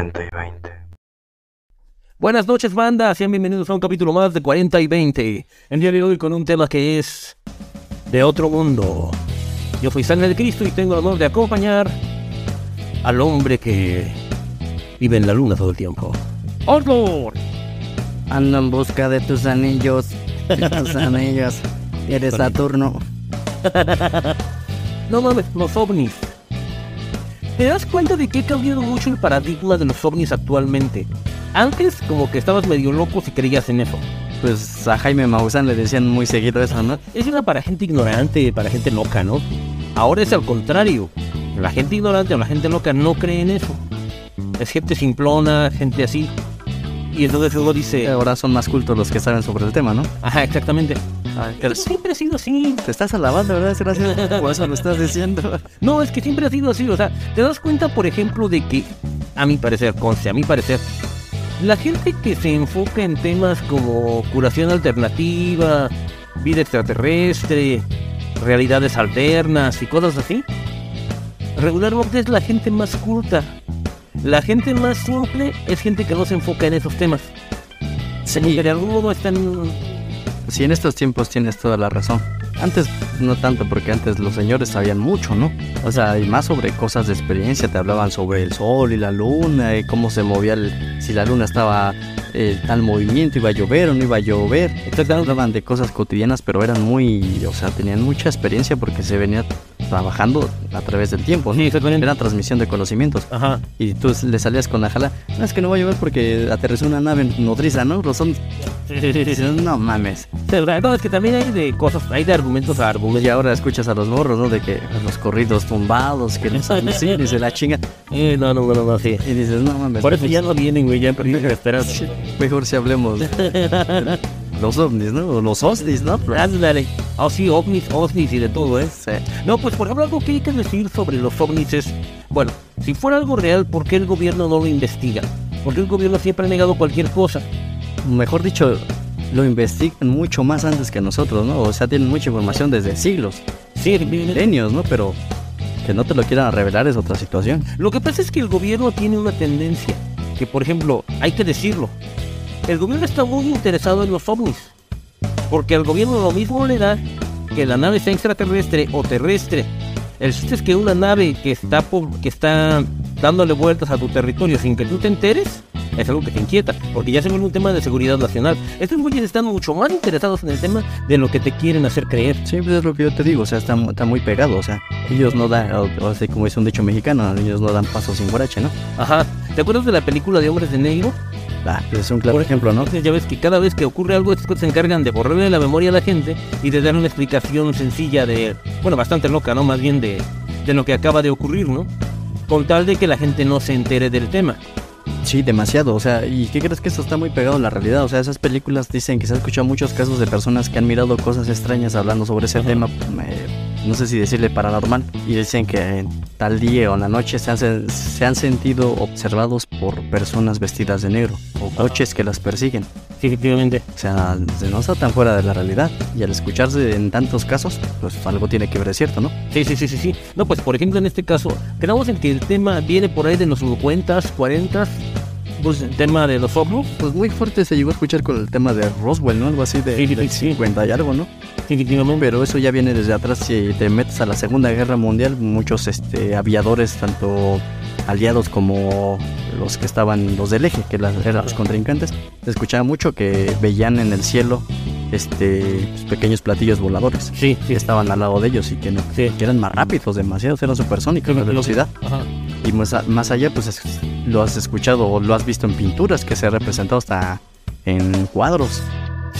40 y 20. Buenas noches, banda. Sean bienvenidos a un capítulo más de 40 y 20. El día de hoy con un tema que es de otro mundo. Yo soy Sangre de Cristo y tengo el honor de acompañar al hombre que vive en la luna todo el tiempo. Orlord. Ando en busca de tus anillos. De tus anillos. Eres Saturno. No mames, los ovnis. ¿Te das cuenta de que ha cambiado mucho el paradigma de los ovnis actualmente? Antes como que estabas medio loco si creías en eso. Pues a Jaime Maussan le decían muy seguido eso, ¿no? Es una para gente ignorante, para gente loca, ¿no? Ahora es al contrario. La gente ignorante o la gente loca no cree en eso. Es gente simplona, gente así. Y entonces luego dice... Ahora son más cultos los que saben sobre el tema, ¿no? Ajá, exactamente. Ay, Pero siempre ha sido así. Te estás alabando, ¿verdad? Gracias. Por eso lo estás diciendo. No, es que siempre ha sido así. O sea, te das cuenta, por ejemplo, de que, a mi parecer, conste, a mi parecer, la gente que se enfoca en temas como curación alternativa, vida extraterrestre, realidades alternas y cosas así, regularmente es la gente más culta. La gente más simple es gente que no se enfoca en esos temas. Sí. Que de algún modo están... Sí, en estos tiempos tienes toda la razón. Antes no tanto, porque antes los señores sabían mucho, ¿no? O sea, y más sobre cosas de experiencia, te hablaban sobre el sol y la luna, y cómo se movía, el, si la luna estaba eh, tal movimiento, iba a llover o no iba a llover. Exactamente, hablaban de cosas cotidianas, pero eran muy, o sea, tenían mucha experiencia porque se venía trabajando a través del tiempo. Sí, exactamente. Era transmisión de conocimientos. Ajá. Y tú le salías con la jala, no es que no va a llover porque aterrizó una nave nodriza, ¿no? Los son... No mames. No, es que también hay de cosas, hay de argumentos a argumentos. Y ahora escuchas a los morros, ¿no? De que los corridos tumbados, que sí, dice la chinga. Eh, no, no, no, no, sí. Y dices, no mames. Por eso ya no vienen, güey, ya perdí la esperanza. Mejor si hablemos los ovnis, ¿no? Los osnis, ¿no? Ándale. Ah, sí, ovnis, ovnis y de todo, ¿eh? Sí. No, pues por ejemplo, algo que hay que decir sobre los ovnis es, bueno, si fuera algo real, ¿por qué el gobierno no lo investiga? ¿Por qué el gobierno siempre ha negado cualquier cosa? Mejor dicho, lo investigan mucho más antes que nosotros, ¿no? O sea, tienen mucha información desde siglos, Sí, milenios, ¿no? Pero que no te lo quieran revelar es otra situación. Lo que pasa es que el gobierno tiene una tendencia, que por ejemplo, hay que decirlo, el gobierno está muy interesado en los ovnis, porque al gobierno lo mismo le da que la nave sea extraterrestre o terrestre. El chiste es que una nave que está, que está dándole vueltas a tu territorio sin que tú te enteres, es algo que te inquieta, porque ya se vuelve un tema de seguridad nacional. Estos güeyes están mucho más interesados en el tema de lo que te quieren hacer creer. Sí, pues es lo que yo te digo, o sea, está, mu- está muy pegado, o sea, ellos no dan, o, o sea, como es un dicho mexicano, ellos no dan paso sin guarache, ¿no? Ajá. ¿Te acuerdas de la película de Hombres de Negro? Ah, es un claro ejemplo, ¿no? Entonces ya ves que cada vez que ocurre algo, estos se encargan de borrarle la memoria a la gente y de dar una explicación sencilla de, bueno, bastante loca, ¿no? Más bien de, de lo que acaba de ocurrir, ¿no? Con tal de que la gente no se entere del tema. Sí, demasiado. O sea, ¿y qué crees que esto está muy pegado a la realidad? O sea, esas películas dicen que se han escuchado muchos casos de personas que han mirado cosas extrañas hablando sobre ese tema. eh, no sé si decirle paranormal. Y dicen que en tal día o en la noche se han, se- han sentido observados por personas vestidas de negro o coches que las persiguen. Sí, efectivamente. O sea, se no está tan fuera de la realidad. Y al escucharse en tantos casos, pues algo tiene que ver, es cierto, ¿no? Sí, sí, sí, sí, sí. No, pues por ejemplo en este caso, quedamos en que el tema viene por ahí de los 50, 40, pues el tema de los ovnis. Pues muy fuerte se llegó a escuchar con el tema de Roswell, ¿no? Algo así de, Sí, sí, del sí. 50 y algo, ¿no? Pero eso ya viene desde atrás. Si te metes a la Segunda Guerra Mundial, muchos este, aviadores, tanto aliados como los que estaban, los del eje, que eran los contrincantes, se escuchaba mucho que veían en el cielo este, pues, pequeños platillos voladores. Sí, Que estaban al lado de ellos y que, no, Sí. que eran más rápidos, demasiados, eran supersónicos la velocidad. Ajá. Y más, a- más allá, pues es- lo has escuchado o lo has visto en pinturas que se ha representado hasta en cuadros,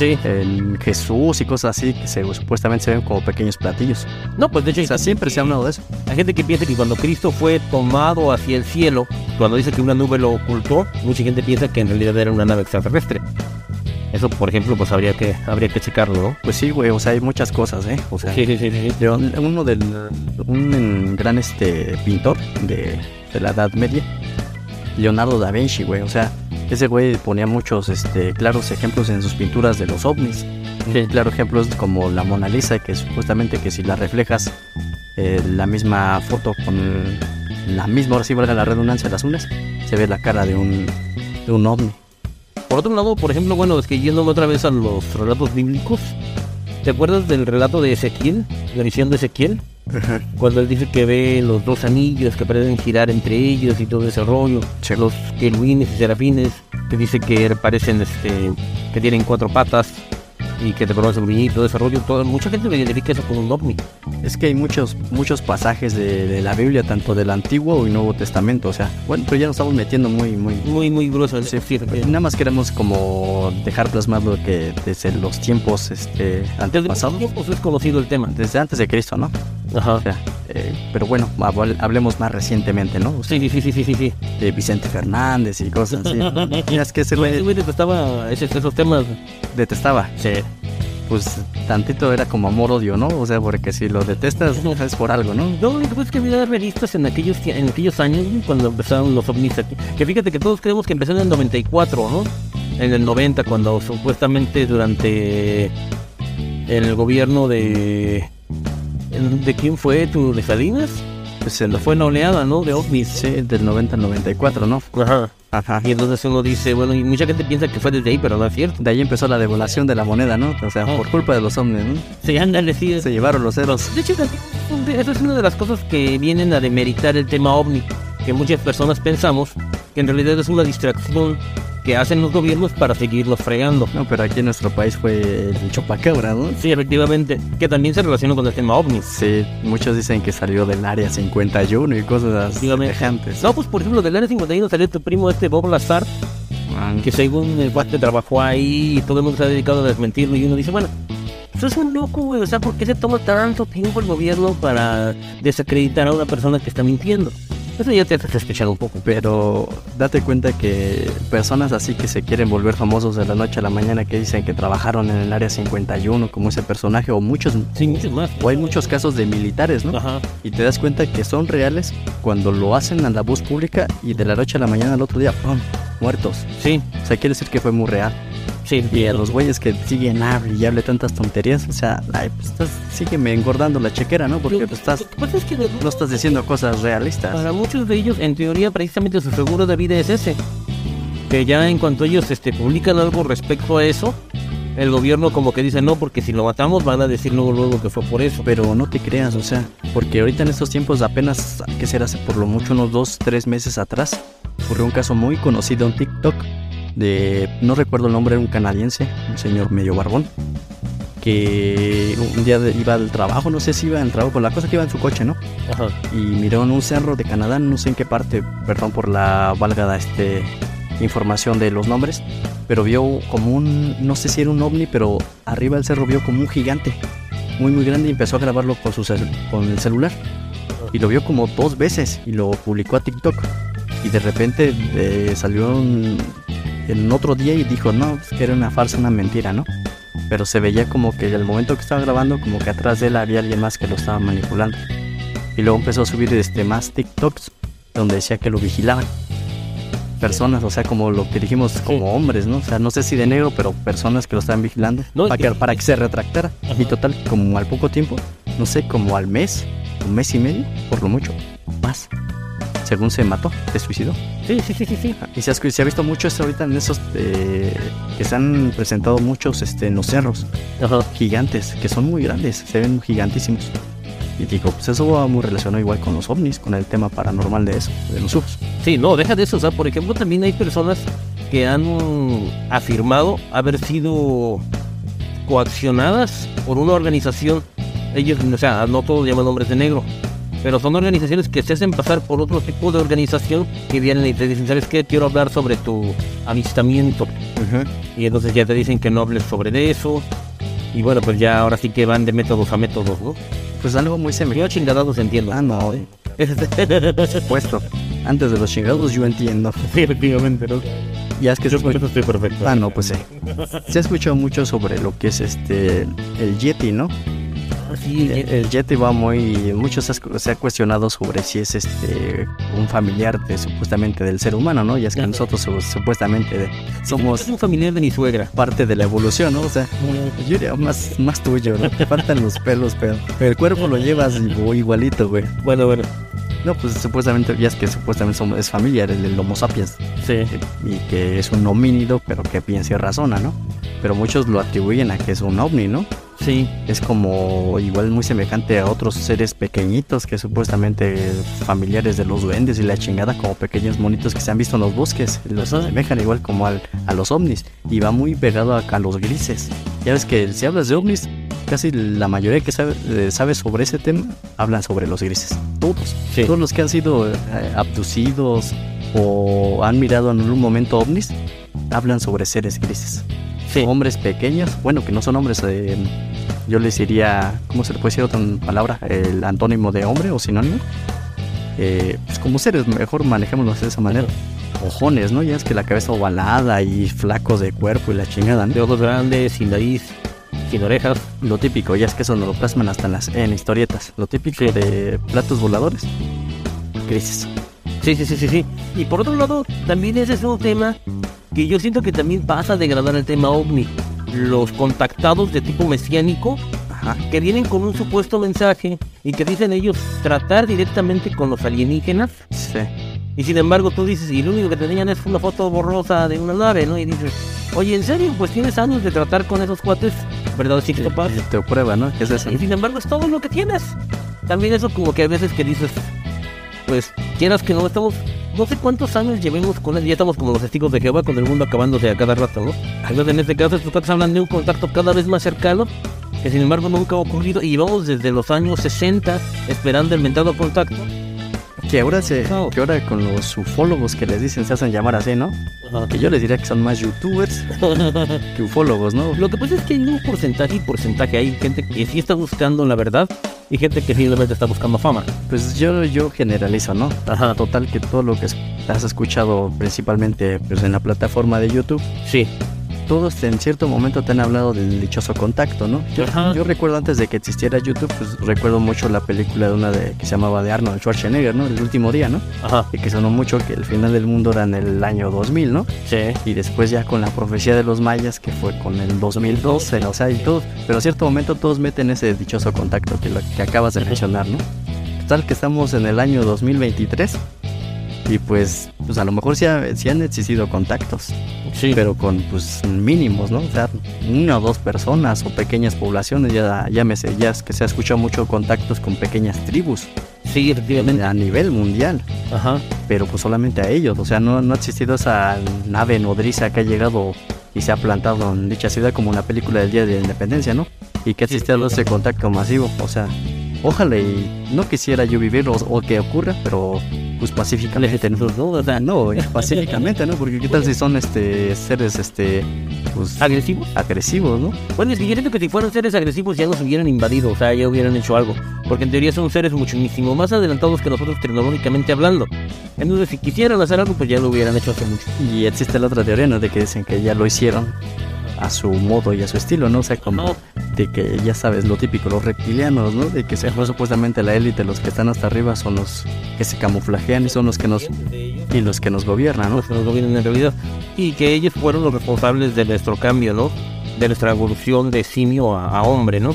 Sí. en Jesús y cosas así, que se, supuestamente se ven como pequeños platillos. No, pues de hecho, O sea, siempre se ha hablado de eso. Hay gente que piensa que cuando Cristo fue tomado hacia el cielo, cuando dice que una nube lo ocultó, mucha gente piensa que en realidad era una nave extraterrestre. Eso, por ejemplo, pues habría que, habría que checarlo, ¿no? Pues sí, güey, o sea, hay muchas cosas, ¿eh? O sea, Sí, sí, sí, uno del, un gran este pintor de, de la Edad Media, Leonardo da Vinci, güey, o sea, ese güey ponía muchos este, claros ejemplos en sus pinturas de los ovnis. Sí, claro, ejemplos como la Mona Lisa, que supuestamente que si la reflejas eh, la misma foto con la misma, ahora sí valga la redundancia, las unas, se ve la cara de un, de un ovni. Por otro lado, por ejemplo, bueno, es que yéndome otra vez a los relatos bíblicos, ¿te acuerdas del relato de Ezequiel, la visión de Ezequiel? Cuando él dice que ve los dos anillos que parecen girar entre ellos y todo ese rollo, Sí. los querubines y serafines, que dice que parecen, este, que tienen cuatro patas y que te conocen el y todo ese rollo, todo, mucha gente me identifica eso con un ovni. Es que hay muchos, muchos pasajes de, de la Biblia, tanto del Antiguo y Nuevo Testamento. O sea, bueno, pero ya nos estamos metiendo muy, muy. Muy, muy grueso. Es Sí, eh, nada más queremos como dejar plasmado que desde los tiempos este, desde antes muchos pasados, tiempos es conocido el tema. desde antes de Cristo, ¿no? Ajá. O sea, eh, pero bueno, habl- hablemos más recientemente, ¿no? O sea, Sí, sí, sí, sí, sí, sí. de Vicente Fernández y cosas así. Mira, es que ese güey detestaba ese- esos temas. detestaba. Sí. Pues tantito era como amor-odio, ¿no? O sea, porque si lo detestas es por algo, ¿no? No, lo que pasa es que había revistas en aquellos, en aquellos años cuando empezaron los ovnis aquí. Que fíjate que todos creemos que empezaron en el 94, ¿no? En el 90, cuando supuestamente durante el gobierno de... ¿De quién fue? ¿Tu de Salinas? Pues se lo Fue una oleada, ¿no? De ovnis. Sí, del 90 al 94, ¿no? Ajá. Ajá. Y entonces uno dice, bueno, y mucha gente piensa que fue desde ahí, pero no es cierto. De ahí empezó la devaluación de la moneda, ¿no? O sea, Ah. por culpa de los ovnis, ¿no? Sí, ándale, sí. Se llevaron los ceros. De hecho, eso es una de las cosas que vienen a demeritar el tema ovni, que muchas personas pensamos que en realidad es una distracción que hacen los gobiernos para seguirlos fregando. No, pero aquí en nuestro país fue el chupacabra, ¿no? Sí, efectivamente, que también se relaciona con el tema ovni. Sí, muchos dicen que salió del área 51 y cosas semejantes. No, pues por ejemplo, del área 51 salió tu primo este Bob Lazar, Ah, que según el cuate trabajó ahí y todo el mundo se ha dedicado a desmentirlo y uno dice, bueno, eso es un loco, güey, o sea, ¿por qué se toma tanto tiempo el gobierno para desacreditar a una persona que está mintiendo? Eso ya te hace sospechar un poco. Pero date cuenta que personas así que se quieren volver famosos de la noche a la mañana que dicen que trabajaron en el área 51 como ese personaje o muchos Sí, muchos más. o hay muchos casos de militares, ¿no? Ajá. Y te das cuenta que son reales cuando lo hacen a la voz pública y de la noche a la mañana al otro día, ¡pum! muertos. Sí, O sea, quiere decir que fue muy real. Sí. Y a los güeyes que siguen hable y hable tantas tonterías, o sea, ay, pues estás, sígueme engordando la chequera, ¿no? Porque pues, estás, pasa es que de- no estás diciendo cosas realistas. para muchos de ellos, en teoría, precisamente su seguro de vida es ese. Que ya en cuanto ellos este, publican algo respecto a eso, el gobierno como que dice no, porque si lo matamos van a decir luego, luego que fue por eso. Pero no te creas, o sea, porque ahorita en estos tiempos apenas, que será hace por lo mucho unos dos, tres meses atrás, ocurrió un caso muy conocido en TikTok de, no recuerdo el nombre, era un canadiense, un señor medio barbón, que un día iba al trabajo, no sé si iba al trabajo, la cosa que iba en su coche, ¿no? Ajá. y miró en un cerro de Canadá, no sé en qué parte, perdón por la válgada este, información de los nombres, pero vio como un, no sé si era un ovni, pero arriba del cerro vio como un gigante, muy muy grande y empezó a grabarlo con, su con el celular. Y lo vio como dos veces y lo publicó a TikTok. Y de repente eh, salió en, en otro día y dijo, no, pues que era una farsa, una mentira, ¿no? Pero se veía como que el momento que estaba grabando, como que atrás de él había alguien más que lo estaba manipulando. Y luego empezó a subir este, más TikToks donde decía que lo vigilaban. Personas, o sea, como lo que dijimos, como hombres, ¿no? O sea, no sé si de negro, pero personas que lo estaban vigilando No, para, que, para que se retractara. Ajá. Y total, como al poco tiempo, no sé, como al mes, un mes y medio, por lo mucho, más. Según se mató, se suicidó. Sí, sí, sí, sí, sí. Y se ha, se ha visto mucho esto ahorita en esos eh, que se han presentado muchos este, en los cerros Ajá. gigantes, que son muy grandes, se ven gigantísimos. Y digo, pues eso va muy relacionado igual con los ovnis, con el tema paranormal de eso, de los UFOs. Sí, no, deja de eso. O sea, por ejemplo, también hay personas que han afirmado haber sido coaccionadas por una organización. Ellos, o sea, no todos llaman hombres de negro, pero son organizaciones que se hacen pasar por otro tipo de organización que vienen y te dicen, ¿sabes qué? Quiero hablar sobre tu avistamiento. Y entonces ya te dicen que no hables sobre eso. Y bueno, pues ya ahora sí que van de métodos a métodos, ¿no? Pues algo muy semejante. Yo chingadados entiendo. Ah, no, eh, por supuesto. Antes de los chingados yo entiendo. sí, efectivamente, ¿no? Ya es que Yo escucha- eso estoy perfecto. Ah, no, pues sí. Se ha escuchado mucho sobre lo que es este el Yeti, ¿no? Sí, El, el Yeti va muy. Muchos se ha- cuestionado sobre si es este un familiar de, supuestamente del ser humano, ¿no? Y es que Ajá. nosotros su- supuestamente somos es un familiar de mi suegra. parte de la evolución, ¿no? O sea, yo diría más, más tuyo, ¿no? Te faltan los pelos, pero el cuerpo lo llevas igualito, güey. Bueno, bueno. No, pues supuestamente, ya es que supuestamente es familiar el del Homo sapiens. Sí. y que es un homínido, pero que piensa y razona, ¿no? Pero muchos lo atribuyen a que es un ovni, ¿no? Sí. Es como igual muy semejante a otros seres pequeñitos que supuestamente familiares de los duendes y la chingada, como pequeños monitos que se han visto en los bosques. Los asemejan igual como al- a los ovnis y va muy pegado acá a los grises. Ya ves que si hablas de ovnis, casi la mayoría que sabe, eh, sabe sobre ese tema hablan sobre los grises. Todos. Sí. Todos los que han sido eh, abducidos o han mirado en algún momento ovnis hablan sobre seres grises. Sí. Hombres pequeños, bueno, que no son hombres, eh, yo les diría, ¿cómo se le puede decir otra palabra? El antónimo de hombre o sinónimo. Eh, pues como seres, mejor manejémoslos de esa manera. Ojones, ¿no? Ya es que la cabeza ovalada y flacos de cuerpo y la chingada, ¿no? De ojos grandes, sin nariz, sin orejas. Lo típico, ya es que eso nos lo plasman hasta en las en historietas. Lo típico de platos voladores, grises. Sí, sí, sí, sí, sí. Y por otro lado, también ese es un tema que yo siento que también pasa a degradar el tema ovni. Los contactados de tipo mesiánico Ajá. que vienen con un supuesto mensaje y que dicen ellos tratar directamente con los alienígenas Sí. y sin embargo tú dices y lo único que te enseñan es una foto borrosa de una nave, ¿no? Y dices, oye, ¿en serio? Pues tienes años de tratar con esos cuates, ¿verdad? Sí, Te, te prueba, ¿no? ¿Qué es eso? y sin embargo es todo lo que tienes. También eso como que hay veces que dices, pues quieras que no estamos, no sé cuántos años llevemos con él, ya estamos como los testigos de Jehová con el mundo acabándose a cada rato, ¿no? Entonces en este caso estos cuates hablan de un contacto cada vez más cercano, que sin embargo nunca ha ocurrido y llevamos desde los años 60 esperando el mentado contacto. Que ahora se, que ahora con los ufólogos que les dicen se hacen llamar así, ¿no? Que yo les diría que son más youtubers que ufólogos, ¿no? Lo que pasa es que hay un porcentaje y porcentaje, hay gente que sí está buscando la verdad y gente que simplemente está buscando fama. Pues yo, yo generalizo, ¿no? Ajá. Total que todo lo que has escuchado principalmente pues, en la plataforma de YouTube, Sí. Todos en cierto momento te han hablado del dichoso contacto, ¿no? Yo, recuerdo antes de que existiera YouTube, pues recuerdo mucho la película de una de que se llamaba de Arnold Schwarzenegger, ¿no? El último día, ¿no? Ajá. Y que sonó mucho que el final del mundo era en el año 2000, ¿no? Sí. y después ya con la profecía de los mayas que fue con el 2012, o sea, y todos, pero a cierto momento todos meten ese dichoso contacto que, lo, que acabas de mencionar, ¿no? Tal que estamos en el año 2023 y pues, pues a lo mejor sí, ha- sí han existido contactos, Sí. pero con pues mínimos, ¿no? O sea, una o dos personas o pequeñas poblaciones, ya llámese, ya es que se ha escuchado mucho contactos con pequeñas tribus Sí, efectivamente. a nivel mundial Ajá. pero pues solamente a ellos. O sea, no, no ha existido esa nave nodriza que ha llegado y se ha plantado en dicha ciudad como en la película del Día de la Independencia, ¿no? Y que ha existido ese contacto masivo. O sea, ojalá y no quisiera yo vivir o, o que ocurra, pero pues pacíficamente, ¿no? ¿no? No, pacíficamente, ¿no? Porque qué tal si son este seres este pues agresivos. agresivos, ¿no? Bueno, es que yo que si fueran seres agresivos ya nos hubieran invadido, o sea, ya hubieran hecho algo. Porque en teoría son seres muchísimo más adelantados que nosotros tecnológicamente hablando. Entonces, si quisieran hacer algo, pues ya lo hubieran hecho hace mucho. Y existe la otra teoría, ¿no? De que dicen que ya lo hicieron a su modo y a su estilo, ¿no? O sea, como de que ya sabes lo típico, los reptilianos, ¿no? De que se fue supuestamente la élite, los que están hasta arriba son los que se camuflajean y son los que nos y los que nos gobiernan, ¿no? los que nos gobiernan en realidad. Y que ellos fueron los responsables de nuestro cambio, ¿no? De nuestra evolución de simio a, a hombre, ¿no?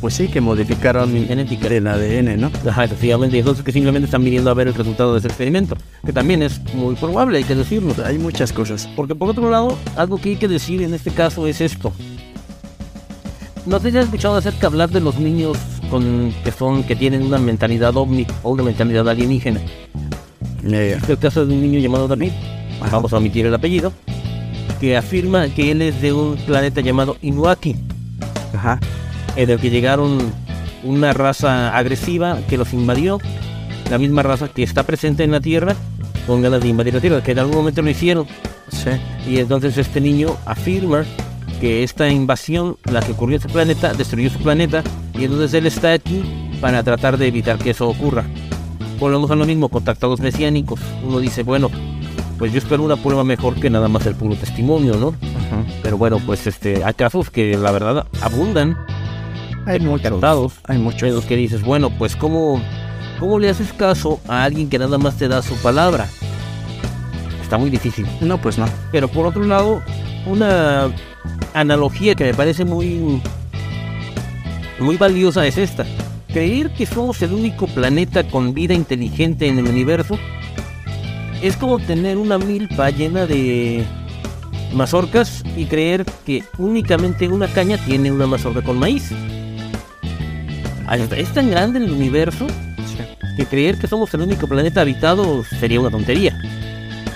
Pues sí, que modificaron Genética. el ADN, ¿no? Ajá, efectivamente. Y entonces que simplemente están viniendo a ver el resultado de ese experimento. Que también es muy probable, hay que decirlo. Hay muchas cosas. Porque por otro lado, algo que hay que decir en este caso es esto. No sé si has escuchado acerca hablar de los niños con, que son que tienen una mentalidad ovni o una mentalidad alienígena. Eh, Este es el caso de un niño llamado David, vamos a omitir el apellido, que afirma que él es de un planeta llamado Inuaki, ajá. En el que llegaron una raza agresiva que los invadió, la misma raza que está presente en la Tierra, con ganas de invadir la Tierra, que en algún momento lo hicieron. Sí. Y entonces este niño afirma que esta invasión, la que ocurrió en su planeta, destruyó su planeta y entonces él está aquí para tratar de evitar que eso ocurra. Volvemos a lo mismo, contactados mesiánicos. Uno dice, bueno, pues yo espero una prueba mejor que nada más el puro testimonio, ¿no? Pero bueno, pues este, hay casos que la verdad abundan, Hay muchos. contados, Hay en muchos. los que dices, bueno, pues ¿cómo, ¿cómo le haces caso a alguien que nada más te da su palabra? Está muy difícil. No, pues no. Pero por otro lado, una analogía que me parece muy, muy valiosa es esta. creer que somos el único planeta con vida inteligente en el universo es como tener una milpa llena de mazorcas y creer que únicamente una caña tiene una mazorca con maíz. Es tan grande el universo que creer que somos el único planeta habitado sería una tontería.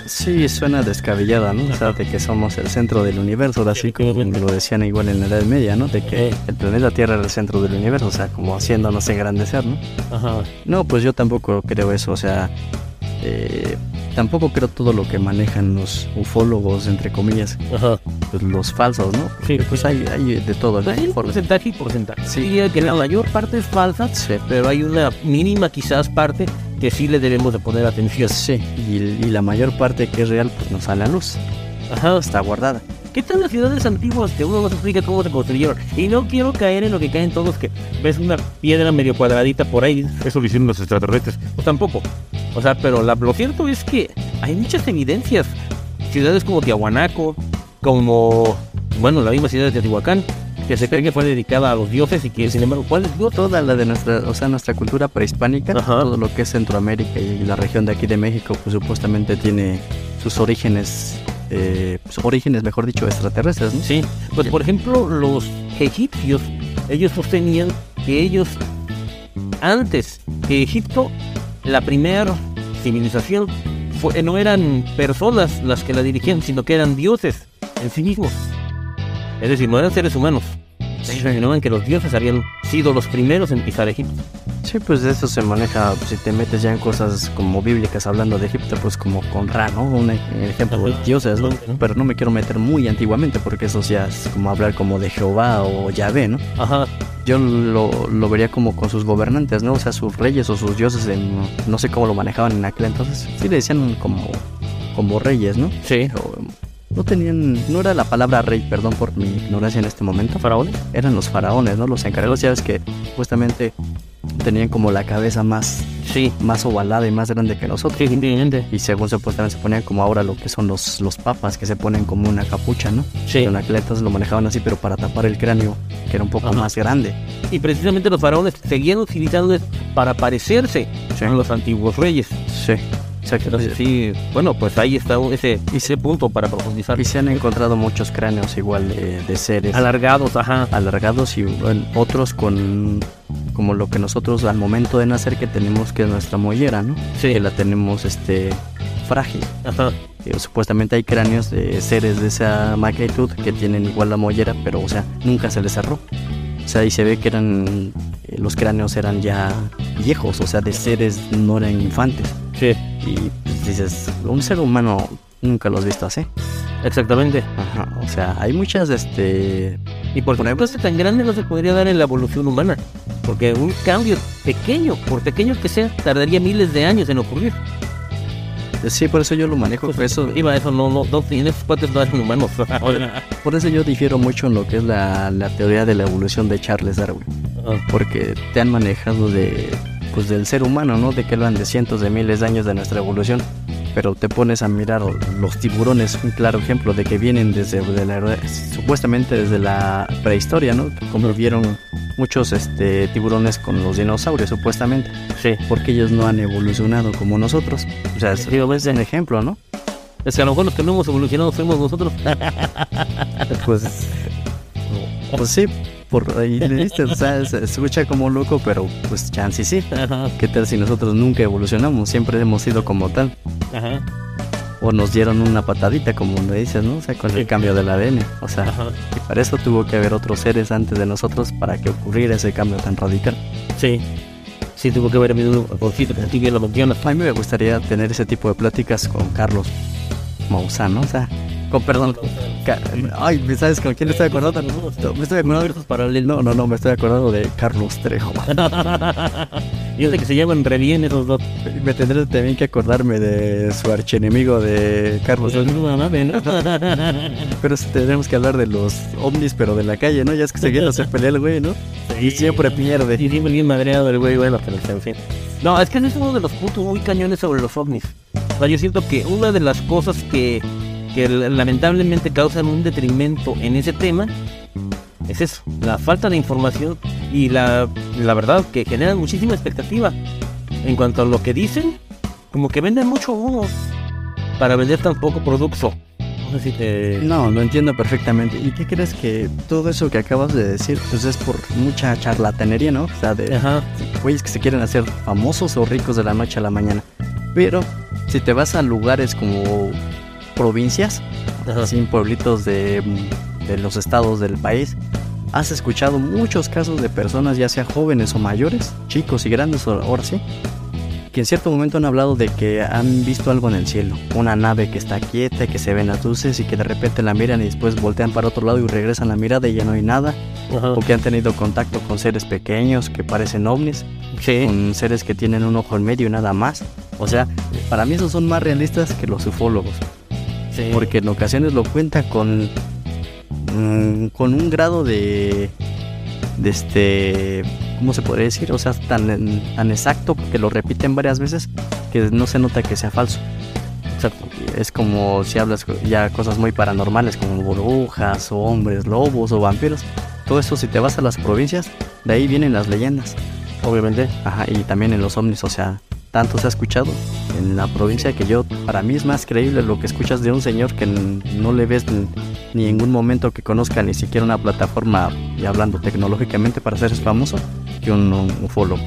Sí, suena descabellada, ¿no? O sea, de que somos el centro del universo, así como lo decían igual en la Edad Media, ¿no? De que el planeta Tierra era el centro del universo, o sea, como haciéndonos engrandecer, ¿no? Ajá. No, pues yo tampoco creo eso, o sea, eh, tampoco creo todo lo que manejan los ufólogos, entre comillas, Ajá. pues los falsos, ¿no? Sí, Pues hay, hay de todo. Hay un Por- porcentaje y porcentaje. Sí. Diría que la mayor parte es falsa, Sí. pero hay una mínima quizás parte que sí le debemos de poner atención. Sí, y, y la mayor parte que es real, pues no sale a luz, Ajá. está guardada. ¿Qué tal las ciudades antiguas que uno no se explica cómo se construyeron? Y no quiero caer en lo que caen todos, que ves una piedra medio cuadradita por ahí. Eso lo hicieron los extraterrestres. Pues tampoco. O sea, pero la- lo cierto es que hay muchas evidencias. Ciudades como Tiahuanaco, como, bueno, la misma ciudad de Teotihuacán, que se cree que fue dedicada a los dioses y que, sin embargo, ¿cuál es Dios? Toda la de nuestra, o sea, nuestra cultura prehispánica, Ajá. todo lo que es Centroamérica y la región de aquí de México, pues supuestamente tiene sus orígenes, eh, orígenes, mejor dicho, extraterrestres, ¿no? Sí, pues por ejemplo, los egipcios, ellos sostenían que ellos, antes que Egipto, la primera civilización, no eran personas las que la dirigían, sino que eran dioses en sí mismos. Es decir, no eran seres humanos. Imaginaban que los dioses habían sido los primeros en pisar Egipto. Sí, pues de eso se maneja, si te metes ya en cosas como bíblicas hablando de Egipto, pues como con Ra, ¿no? Un ejemplo de dioses, ¿no? Pero no me quiero meter muy antiguamente porque eso ya es como hablar como de Jehová o Yahvé, ¿no? Ajá, Yo lo, lo vería como con sus gobernantes, ¿no? O sea, sus reyes o sus dioses, en, no sé cómo lo manejaban en aquel entonces. Sí le decían como, como reyes, ¿no? sí. No tenían, no era la palabra rey, perdón por mi ignorancia en este momento. ¿Faraones? Eran los faraones, ¿no? Los encargados, ya ves que supuestamente tenían como la cabeza más, Sí, más ovalada y más grande que nosotros. sí. Y según supuestamente se ponían como ahora lo que son los, los papas, que se ponen como una capucha, ¿no? Sí. Aquel entonces lo manejaban así, pero para tapar el cráneo, que era un poco Ajá. más grande. Y precisamente los faraones seguían utilizándoles para parecerse Sí. a los antiguos reyes. Sí. Entonces, sí, bueno, pues ahí está ese, ese punto para profundizar. Y se han encontrado muchos cráneos igual de, de seres Alargados, ajá. alargados y bueno, otros con como lo que nosotros al momento de nacer que tenemos que es nuestra mollera, ¿no? Sí. Que la tenemos este frágil. Ajá. Eh, Supuestamente hay cráneos de seres de esa magnitud que tienen igual la mollera, pero o sea, nunca se les cerró. O sea, ahí se ve que eran eh, los cráneos eran ya viejos, o sea, de seres no eran infantes. Sí, Y pues, dices, un ser humano nunca lo has visto así. exactamente. Ajá, o sea, hay muchas este Y por ejemplo, este tan grande no se podría dar en la evolución humana. Porque un cambio pequeño, por pequeño que sea, tardaría miles de años en ocurrir. Sí, por eso yo lo manejo. Por eso, Iba, eso no, no, no, en esos cuates no eran humanos. por eso yo difiero mucho en lo que es la, la teoría de la evolución de Charles Darwin. Ajá. Porque te han manejado de, pues, del ser humano, ¿no? De que hablan de cientos de miles de años de nuestra evolución. Pero te pones a mirar los tiburones, un claro ejemplo de que vienen desde de la- supuestamente desde la prehistoria, ¿no? Como vieron muchos este, tiburones con los dinosaurios, supuestamente. Sí. Porque ellos no han evolucionado como nosotros. O sea, es, es un ejemplo, ¿no? Es que a lo mejor los que no hemos evolucionado fuimos nosotros. Pues, pues sí, por ahí le diste, o sea, se escucha como loco, pero pues chance sí. Ajá. ¿Qué tal si nosotros nunca evolucionamos? Siempre hemos sido como tal. Ajá. O nos dieron una patadita, como le dices, ¿no? O sea, con el cambio del ADN. O sea, Ajá. y para eso tuvo que haber otros seres antes de nosotros para que ocurriera ese cambio tan radical. Sí. Sí, tuvo que haber habido un poquito, que tú bien lo mencionas. A mí me gustaría tener ese tipo de pláticas con Carlos Maussan, ¿no? O sea, con perdón. Ay, ¿me ¿sabes con quién me estoy acordando? No, me estoy acordando. Universos paralelos. No, no, no, me estoy acordando de Carlos Trejo. Yo sé que se llaman re bien esos dos. Me tendré también que acordarme de su archienemigo de Carlos. ¿no? Pero sí tenemos que hablar de los ovnis, pero de la calle, ¿no? Ya es que se quiere hacer pelea el güey, ¿no? Y siempre pierde. Y siempre bien madreado el güey, bueno, pero en fin. No, es que ese es uno de los puntos muy cañones sobre los ovnis. O sea, yo siento que una de las cosas que, que lamentablemente causan un detrimento en ese tema es eso, la falta de información y la, la verdad que generan muchísima expectativa. En cuanto a lo que dicen, como que venden mucho humo para vender tan poco producto. No sé si te... No, lo entiendo perfectamente. ¿Y qué crees que todo eso que acabas de decir, pues es por mucha charlatanería, ¿no? O sea, de güeyes que se quieren hacer famosos o ricos de la noche a la mañana. Pero si te vas a lugares como provincias, Ajá. así en pueblitos de, de los estados del país, has escuchado muchos casos de personas, ya sea jóvenes o mayores, chicos y grandes, o- ahora sí, que en cierto momento han hablado de que han visto algo en el cielo, una nave que está quieta, que se ven las luces y que de repente la miran y después voltean para otro lado y regresan la mirada y ya no hay nada, Ajá. o que han tenido contacto con seres pequeños que parecen ovnis, Sí. con seres que tienen un ojo en medio y nada más. O sea, para mí esos son más realistas que los ufólogos, sí. porque en ocasiones lo cuenta con mm, con un grado de de este ¿cómo se podría decir? O sea, tan tan exacto que lo repiten varias veces que no se nota que sea falso. Exacto. Es como si hablas ya cosas muy paranormales como burbujas o hombres lobos o vampiros. Todo eso si te vas a las provincias, de ahí vienen las leyendas. Obviamente. Ajá, y también en los ovnis, o sea, tanto se ha escuchado en la provincia que yo, para mí es más creíble lo que escuchas de un señor que no le ves ni en ningún momento que conozca ni siquiera una plataforma, y hablando tecnológicamente para ser famoso, que un, un ufólogo.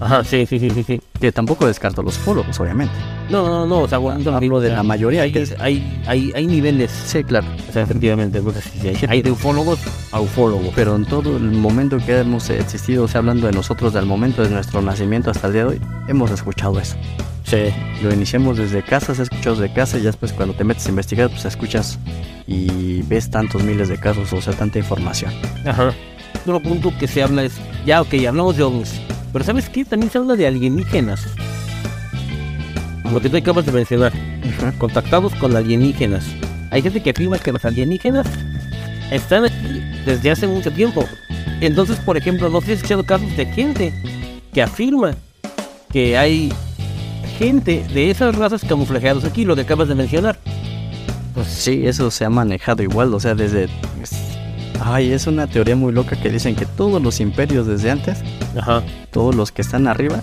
Ajá, sí, sí, sí, sí, sí. Que tampoco descarto los ufólogos, obviamente. No, no, no, o sea, bueno, Hablo de la mayoría, hay, que- hay, hay, hay niveles, Sí, claro. o sea, efectivamente, entonces, sí, sí, hay, hay de ufólogos a ufólogos. Pero en todo el momento que hemos existido, o sea, hablando de nosotros, del momento de nuestro nacimiento hasta el día de hoy, hemos escuchado eso. Sí. Lo iniciamos desde casa, se ha escuchado desde casa y ya después cuando te metes a investigar, pues escuchas y ves tantos miles de casos, o sea, tanta información. Ajá. Otro punto que se habla es, ya, ok, hablamos de ovnis, pero ¿sabes qué? También se habla de alienígenas. Lo que tú acabas de mencionar, contactados con alienígenas. Hay gente que afirma que los alienígenas están aquí desde hace mucho tiempo. Entonces, por ejemplo, no sé si has escuchado casos de gente que afirma que hay gente de esas razas camuflajeadas aquí, lo que acabas de mencionar. Pues sí, eso se ha manejado igual, o sea, desde... Ay, es una teoría muy loca que dicen que todos los imperios desde antes, Ajá. todos los que están arriba,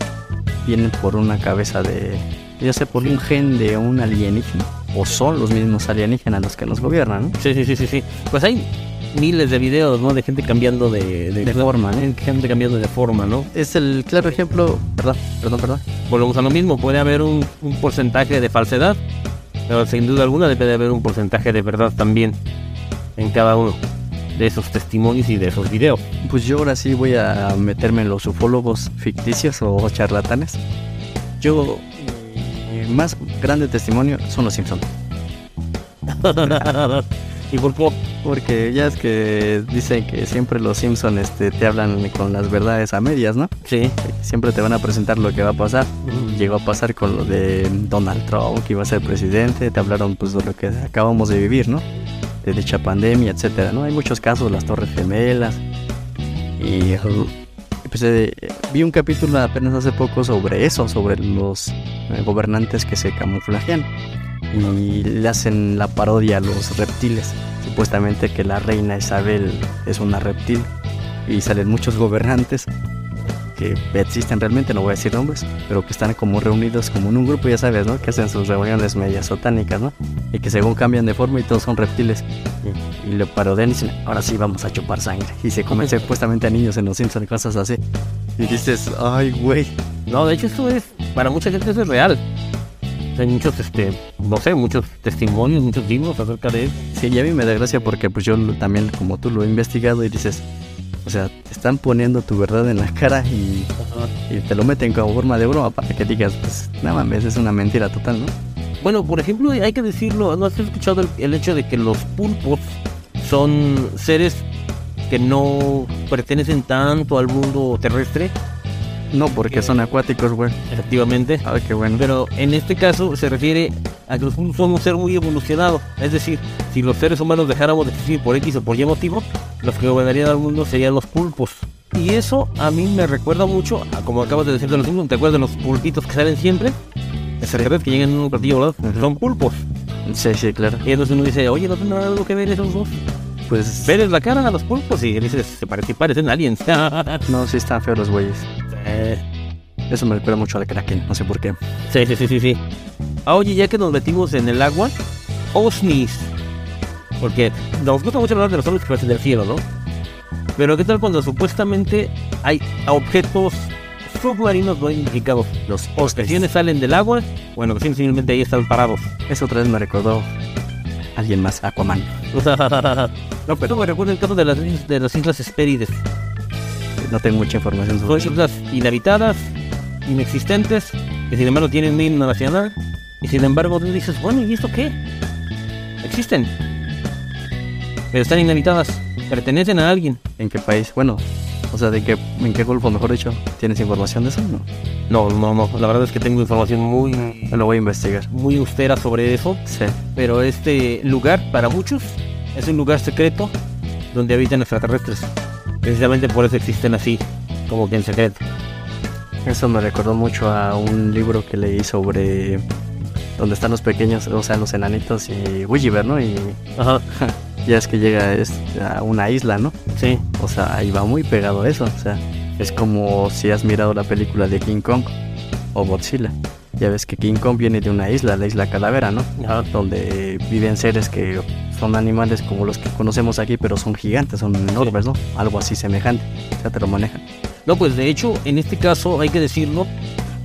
vienen por una cabeza de... ya sea por un gen de un alienígena, o son los mismos alienígenas los que nos gobiernan, ¿no? Sí, sí, sí, sí, sí. Pues hay miles de videos, ¿no? De gente cambiando de, De forma, ¿no? Gente cambiando de forma, ¿no? Es el claro ejemplo, perdón, perdón, perdón. Volvemos a lo mismo, puede haber un, un porcentaje de falsedad, pero sin duda alguna debe de haber un porcentaje de verdad también en cada uno de esos testimonios y de esos videos. Pues yo ahora sí voy a meterme en los ufólogos ficticios o charlatanes. Yo, mi más grande testimonio son los Simpsons. y por qué? Porque ya es que dicen que siempre los Simpsons este, te hablan con las verdades a medias, ¿no? Sí. Siempre te van a presentar lo que va a pasar. Llegó a pasar con lo de Donald Trump, que iba a ser presidente. Te hablaron pues de lo que acabamos de vivir, ¿no? De dicha pandemia, etcétera, ¿no? Hay muchos casos, las Torres Gemelas. Y pues, eh, vi un capítulo apenas hace poco sobre eso, sobre los eh, gobernantes que se camuflajean y le hacen la parodia a los reptiles. Supuestamente que la reina Isabel es una reptil y salen muchos gobernantes que existen realmente, no voy a decir nombres, pero que están como reunidos como en un grupo, ya sabes, ¿no? Que hacen sus reuniones medias satánicas, ¿no? Y que según cambian de forma y todos son reptiles. Y lo parodian y dicen, ahora sí vamos a chupar sangre. Y se comen supuestamente a niños en los Simpsons, cosas así. Y dices, ay, güey. No, de hecho eso es, para mucha gente eso es real. Hay muchos, este, no sé, muchos testimonios, muchos libros acerca de eso. Sí, y a mí me da gracia porque pues yo también, como tú, lo he investigado y dices, o sea, te están poniendo tu verdad en la cara y, te lo meten como forma de broma para que digas, pues, nada mames, es una mentira total, ¿no? Bueno, por ejemplo, hay que decirlo, ¿no has escuchado el hecho de que los pulpos son seres que no pertenecen tanto al mundo terrestre? No, porque son acuáticos, güey. Efectivamente. Ay, qué bueno. Pero en este caso se refiere a que los pulpos son un ser muy evolucionado. Es decir, si los seres humanos dejáramos de existir por X o por Y motivo, los que gobernarían al mundo serían los pulpos. Y eso a mí me recuerda mucho, a, como acabas de decir de los Simpsons, ¿te acuerdas de los pulpitos que salen siempre? Extraterrestres que llegan en un platillo, ¿verdad? Ujú. Son pulpos. Sí, sí, claro. Y entonces uno dice, oye, ¿no tendrán algo que ver esos dos? Pues. Veres la cara a los pulpos y dices, se parece, parecen aliens. No, sí están feos los güeyes. Eh, Eso me recuerda mucho al Kraken, no sé por qué. sí, sí, sí, sí, sí. Ah, oye, ya que nos metimos en el agua, OSNIs. Porque nos gusta mucho hablar de los ovnis que parecen del cielo, ¿no? Pero ¿qué tal cuando supuestamente hay objetos submarinos no identificados? Los ocasiones salen del agua, o en ocasiones simplemente ahí están parados. Eso otra vez me recordó alguien más, Aquaman. no, pero me recuerda el caso de las, de las Islas Hespérides. No tengo mucha información sobre eso. islas inhabitadas, inexistentes, que sin embargo tienen un himno nacional. Y sin embargo tú dices, bueno, ¿y esto qué? Existen. Pero están inhabitadas, pertenecen a alguien. ¿En qué país? Bueno, o sea, ¿de qué, ¿en qué golfo, mejor dicho? ¿Tienes información de eso? No. No, no, no, la verdad es que tengo información muy, Lo voy a investigar. muy austera sobre eso. Sí. Pero este lugar, para muchos, es un lugar secreto donde habitan extraterrestres. Precisamente por eso existen así, como que en secreto. Eso me recordó mucho a un libro que leí sobre donde están los pequeños, o sea, los enanitos y Gulliver, ¿no? Y Ajá, ya es que llega a una isla, ¿no? sí. O sea, ahí va muy pegado eso. O sea, es como si has mirado la película de King Kong o Godzilla. Ya ves que King Kong viene de una isla, la isla Calavera, ¿no? Ajá. Donde viven seres que son animales como los que conocemos aquí, pero son gigantes, son enormes, ¿no? Algo así semejante. O sea, te lo manejan. No, pues de hecho, en este caso, hay que decirlo,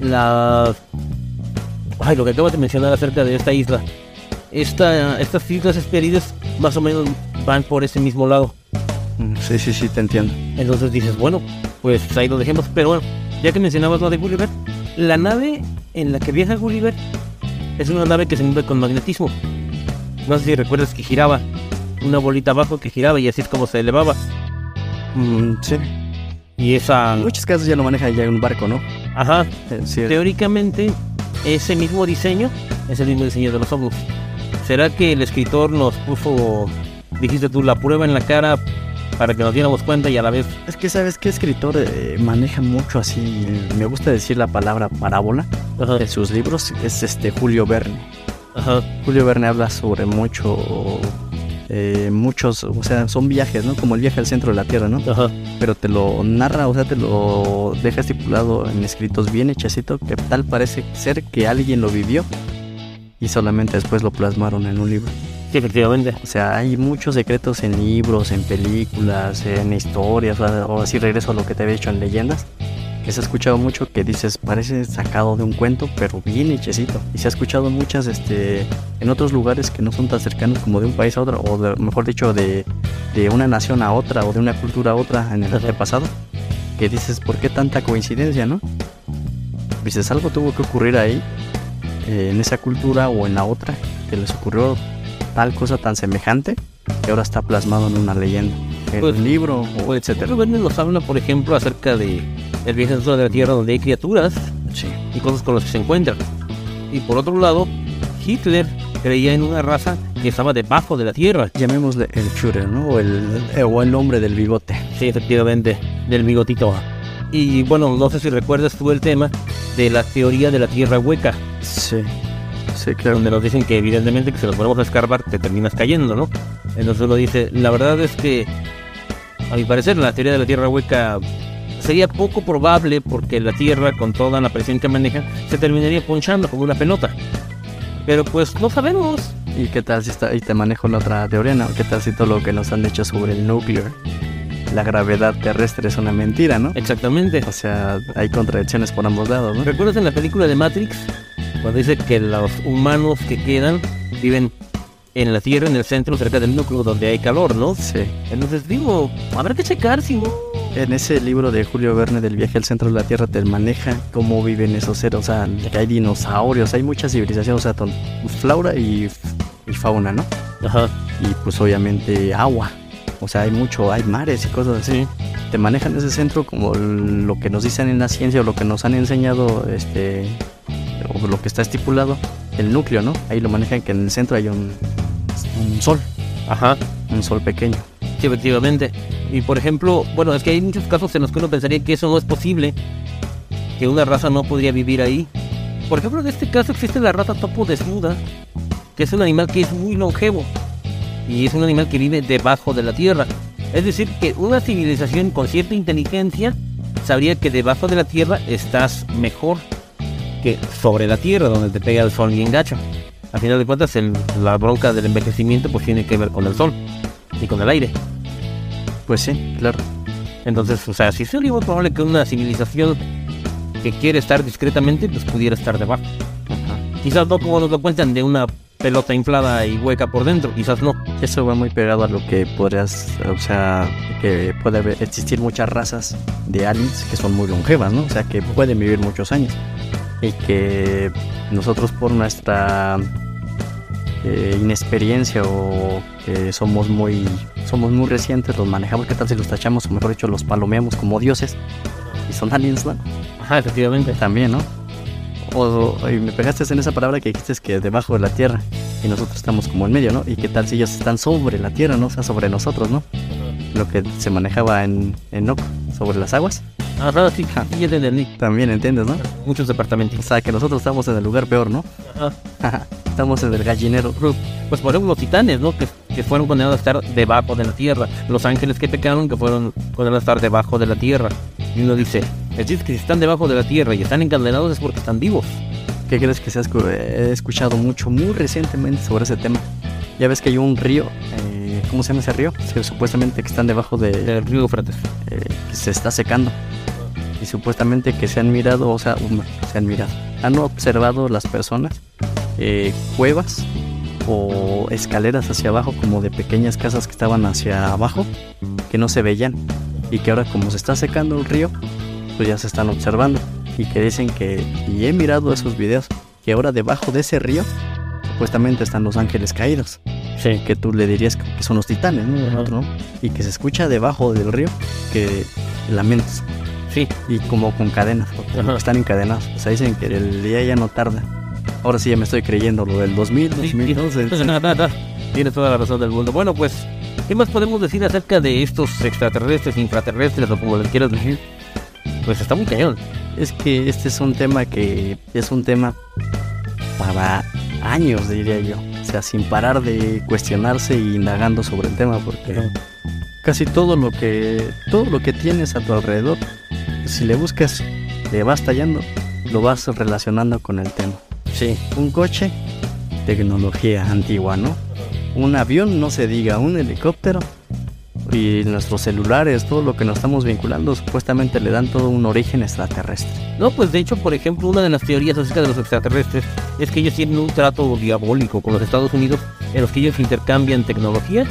la... Ay, lo que acabas de mencionar acerca de esta isla. Esta, estas islas Hespérides más o menos van por ese mismo lado. Mm, Sí, sí, sí, te entiendo. Entonces dices, bueno, pues ahí lo dejemos. Pero bueno, ya que mencionabas lo de Gulliver, la nave en la que viaja Gulliver es una nave que se mueve con magnetismo. No sé si recuerdas que giraba una bolita abajo que giraba y así es como se elevaba. Mm, sí. Y esa... En muchos casos ya lo maneja ya en un barco, ¿no? Ajá, Eh, sí, Teóricamente, ese mismo diseño es el mismo diseño de los ovnis. ¿Será que el escritor nos puso, dijiste tú, la prueba en la cara para que nos diéramos cuenta y a la vez... Es que sabes qué escritor eh, maneja mucho así, me gusta decir la palabra parábola Ajá, en sus libros, es este Julio Verne. Ajá, Julio Verne habla sobre mucho, eh, muchos, o sea, son viajes, ¿no? Como el viaje al centro de la Tierra, ¿no? ajá. Pero te lo narra, o sea, te lo deja estipulado en escritos bien hechecito, que tal parece ser que alguien lo vivió y solamente después lo plasmaron en un libro. Sí, efectivamente. O sea, hay muchos secretos en libros, en películas, en historias, o ahora sí regreso a lo que te había dicho en leyendas, que se ha escuchado mucho que dices, parece sacado de un cuento, pero bien hechecito. Y se ha escuchado muchas este, en otros lugares que no son tan cercanos como de un país a otro, o de- mejor dicho, de, de una nación a otra, o de una cultura a otra en el pasado, que dices, ¿por qué tanta coincidencia, no? Dices, algo tuvo que ocurrir ahí, eh, en esa cultura o en la otra, que les ocurrió tal cosa tan semejante que ahora está plasmado en una leyenda, en Pues- un libro, o Pues, etcétera. Verne nos habla, por ejemplo, acerca de el viaje dentro de la Tierra donde hay criaturas Sí. y cosas con las que se encuentran. Y por otro lado, Hitler creía en una raza que estaba debajo de la Tierra. Llamémosle el shooter, ¿no? O el, eh, o el hombre del bigote. Sí, efectivamente, del bigotito. Y bueno, no sé si recuerdas tú el tema de la teoría de la Tierra hueca, Sí. Sí, claro. donde nos dicen que evidentemente que si nos ponemos a escarbar te terminas cayendo, ¿no? Entonces uno dice, la verdad es que, a mi parecer, la teoría de la Tierra hueca sería poco probable porque la Tierra, con toda la presión que maneja, se terminaría ponchando como una pelota. Pero pues no sabemos. ¿Y qué tal si está, y te manejo la otra teoría, ¿no? ¿Qué tal si todo lo que nos han dicho sobre el núcleo, la gravedad terrestre es una mentira, ¿no? Exactamente. O sea, hay contradicciones por ambos lados, ¿no? ¿Recuerdas en la película de Matrix? Cuando dice que los humanos que quedan viven en la Tierra, en el centro, cerca del núcleo, donde hay calor, ¿no? Sí. Entonces digo, habrá que checar si no. En ese libro de Julio Verne del viaje al centro de la Tierra te maneja cómo viven esos seres, o sea, que hay dinosaurios, hay muchas civilizaciones, o sea, ton- flora y, y fauna, ¿no? Ajá, Y pues obviamente agua, o sea, hay mucho, hay mares y cosas así. sí. Te manejan ese centro como lo que nos dicen en la ciencia o lo que nos han enseñado, este, o lo que está estipulado, el núcleo, ¿no? Ahí lo manejan que en el centro hay un, un sol, Ajá, un sol pequeño. Sí, efectivamente. Y por ejemplo, bueno, es que hay muchos casos en los que uno pensaría que eso no es posible, que una raza no podría vivir ahí. Por ejemplo, en este caso existe la rata topo desnuda, que es un animal que es muy longevo. y es un animal que vive debajo de la tierra. Es decir, que una civilización con cierta inteligencia sabría que debajo de la tierra estás mejor que sobre la tierra, donde te pega el sol y engacha. A final de cuentas, la bronca del envejecimiento pues tiene que ver con el sol y con el aire. Pues sí, claro. Entonces, o sea, sí sería muy probable que una civilización que quiere estar discretamente, pues pudiera estar debajo. Ajá. Quizás no como nos lo cuentan de una pelota inflada y hueca por dentro, quizás no. Eso va muy pegado a lo que podrías, o sea, que puede haber- existir muchas razas de aliens que son muy longevas, ¿no? O sea, que pueden vivir muchos años. Y que nosotros por nuestra eh, inexperiencia o que somos muy somos muy recientes, los manejamos, ¿qué tal si los tachamos, o mejor dicho, los palomeamos como dioses? Y son aliens, ¿no? Ajá, efectivamente. También, ¿no? O, o- y me pegaste en esa palabra que dijiste que debajo de la tierra y nosotros estamos como en medio, ¿no? Y qué tal si ellos están sobre la tierra, ¿no? O sea, sobre nosotros, ¿no? Lo que se manejaba en Enoch, sobre las aguas. Ajá, sí, sí, ya te entendí. También entiendes, ¿no? Muchos O departamentos. sea, que nosotros estamos en el lugar peor, ¿no? Ajá. estamos en el gallinero. Pues por ejemplo los titanes, ¿no? Que, que fueron condenados a estar debajo de la tierra. Los ángeles que pecaron que fueron condenados a estar debajo de la tierra. Y uno dice, es decir, que si están debajo de la tierra y están encadenados es porque están vivos. ¿Qué crees que se ha he escuchado mucho, muy recientemente sobre ese tema? Ya ves que hay un río, eh, ¿cómo se llama ese río? Supuestamente que están debajo de, Del río Eufrates. eh, que se está secando. Supuestamente que se han mirado, o sea, um, se han mirado, han observado las personas eh, cuevas o escaleras hacia abajo, como de pequeñas casas que estaban hacia abajo, que no se veían. Y que ahora como se está secando el río, pues ya se están observando. Y que dicen que, y he mirado esos videos, que ahora debajo de ese río, supuestamente están los ángeles caídos Sí. que tú le dirías que son los titanes. ¿no? Y que se escucha debajo del río que lamentos Sí. y como con cadenas, porque están encadenados. O sea, dicen que el día ya no tarda. Ahora sí ya me estoy creyendo lo del 2000, Sí, 2012. sí. Nada, nada. Tienes toda la razón del mundo. Bueno, pues, ¿qué más podemos decir acerca de estos extraterrestres, infraterrestres o como les quieras decir? Pues está muy cañón. Es que este es un tema que es un tema para años, diría yo. O sea, sin parar de cuestionarse e indagando sobre el tema, porque casi todo lo que todo lo que tienes a tu alrededor, si le buscas, le vas tallando, lo vas relacionando con el tema. Sí. Un coche, tecnología antigua, ¿no? Un avión, no se diga, un helicóptero. Y nuestros celulares, todo lo que nos estamos vinculando, supuestamente le dan todo un origen extraterrestre. No, pues de hecho, por ejemplo, una de las teorías acerca de los extraterrestres es que ellos tienen un trato diabólico con los Estados Unidos en los que ellos intercambian tecnología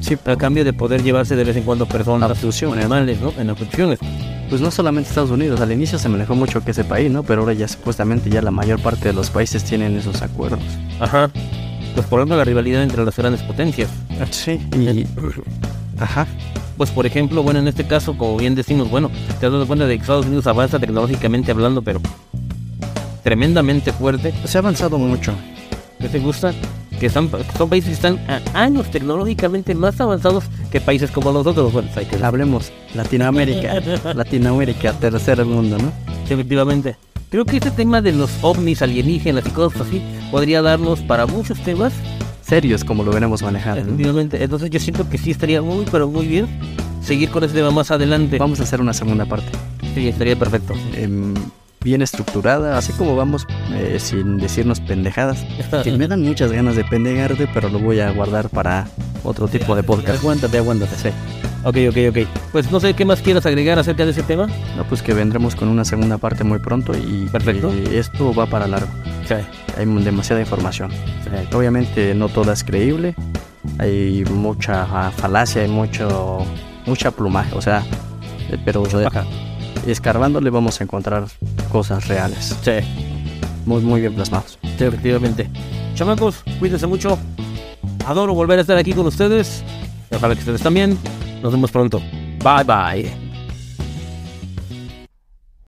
Sí, a cambio de poder llevarse de vez en cuando personas Abducciones. animales, ¿no? En abducciones. Pues no solamente Estados Unidos, al inicio se manejó mucho que ese país, ¿no? Pero ahora ya supuestamente ya la mayor parte de los países tienen esos acuerdos. Ajá. Pues por ejemplo, la rivalidad entre las grandes potencias. Sí. Y... Ajá. Pues por ejemplo, bueno, en este caso, como bien decimos, bueno, te has dado cuenta de que Estados Unidos avanza tecnológicamente hablando, pero tremendamente fuerte. Se ha avanzado mucho. ¿Qué te gusta? Que están, son países que están a años tecnológicamente más avanzados que países como nosotros. Bueno, hay que Hablemos Latinoamérica. Latinoamérica, tercer mundo, ¿no? Efectivamente. Creo que este tema de los ovnis alienígenas y cosas así podría darnos para muchos temas. Serios como lo veremos manejar. ¿no? Efectivamente. Entonces yo siento que sí estaría muy, pero muy bien seguir con este tema más adelante. Vamos a hacer una segunda parte. Sí, estaría perfecto. em, bien estructurada, así como vamos eh, sin decirnos pendejadas. Que me dan muchas ganas de pendejarte, pero lo voy a guardar para otro tipo de podcast. Aguántate, aguántate. Sí. Ok, ok, ok. Pues no sé qué más quieras agregar acerca de ese tema. No, pues que vendremos con una segunda parte muy pronto y, Perfecto. y esto va para largo. Sí. Hay demasiada información. Obviamente no toda es creíble. Hay mucha falacia, hay mucho mucha plumaje, o sea, eh, pero Ajá. escarbándole vamos a encontrar cosas reales, Sí, muy muy bien plasmados. sí, efectivamente. Chamacos, cuídense mucho. Adoro volver a estar aquí con ustedes. Ojalá que ustedes también. Nos vemos pronto. Bye bye.